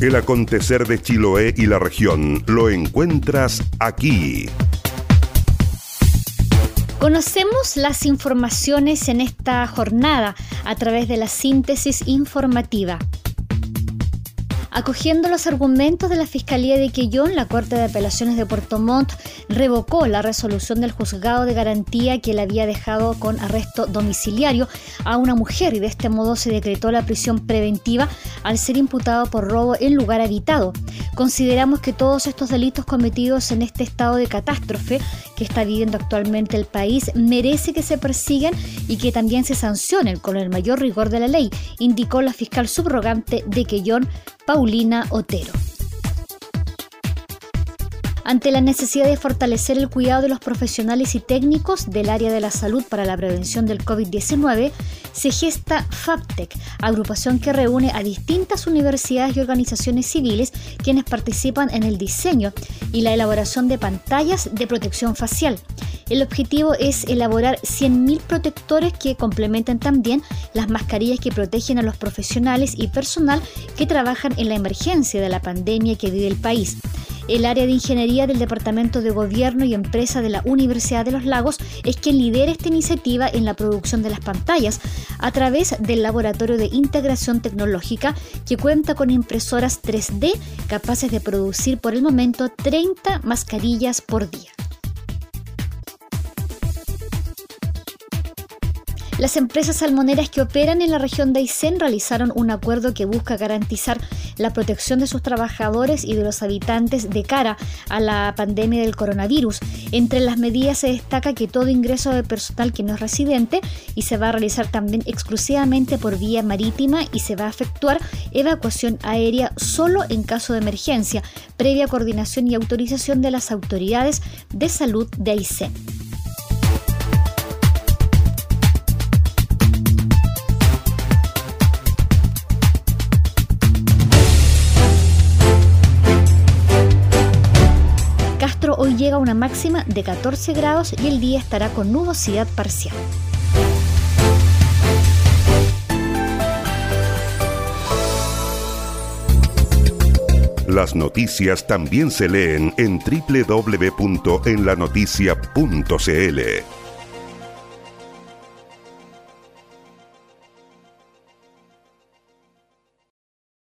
El acontecer de Chiloé y la región lo encuentras aquí. Conocemos las informaciones en esta jornada a través de la síntesis informativa. Acogiendo los argumentos de la Fiscalía de Quellón, la Corte de Apelaciones de Puerto Montt revocó la resolución del juzgado de garantía que le había dejado con arresto domiciliario a una mujer y de este modo se decretó la prisión preventiva al ser imputado por robo en lugar habitado. Consideramos que todos estos delitos cometidos en este estado de catástrofe que está viviendo actualmente el país merece que se persigan y que también se sancionen con el mayor rigor de la ley, indicó la fiscal subrogante de Quellón, Paulina Otero. Ante la necesidad de fortalecer el cuidado de los profesionales y técnicos del área de la salud para la prevención del COVID-19, se gesta FAPTEC, agrupación que reúne a distintas universidades y organizaciones civiles quienes participan en el diseño y la elaboración de pantallas de protección facial. El objetivo es elaborar 100.000 protectores que complementen también las mascarillas que protegen a los profesionales y personal que trabajan en la emergencia de la pandemia que vive el país. El área de ingeniería del Departamento de Gobierno y Empresa de la Universidad de los Lagos es quien lidera esta iniciativa en la producción de las pantallas a través del Laboratorio de Integración Tecnológica que cuenta con impresoras 3D capaces de producir por el momento 30 mascarillas por día. Las empresas salmoneras que operan en la región de Aysén realizaron un acuerdo que busca garantizar la protección de sus trabajadores y de los habitantes de cara a la pandemia del coronavirus. Entre las medidas se destaca que todo ingreso de personal que no es residente y se va a realizar también exclusivamente por vía marítima y se va a efectuar evacuación aérea solo en caso de emergencia, previa coordinación y autorización de las autoridades de salud de Aysén. Hoy llega una máxima de 14 grados y el día estará con nubosidad parcial. Las noticias también se leen en www.enlanoticia.cl.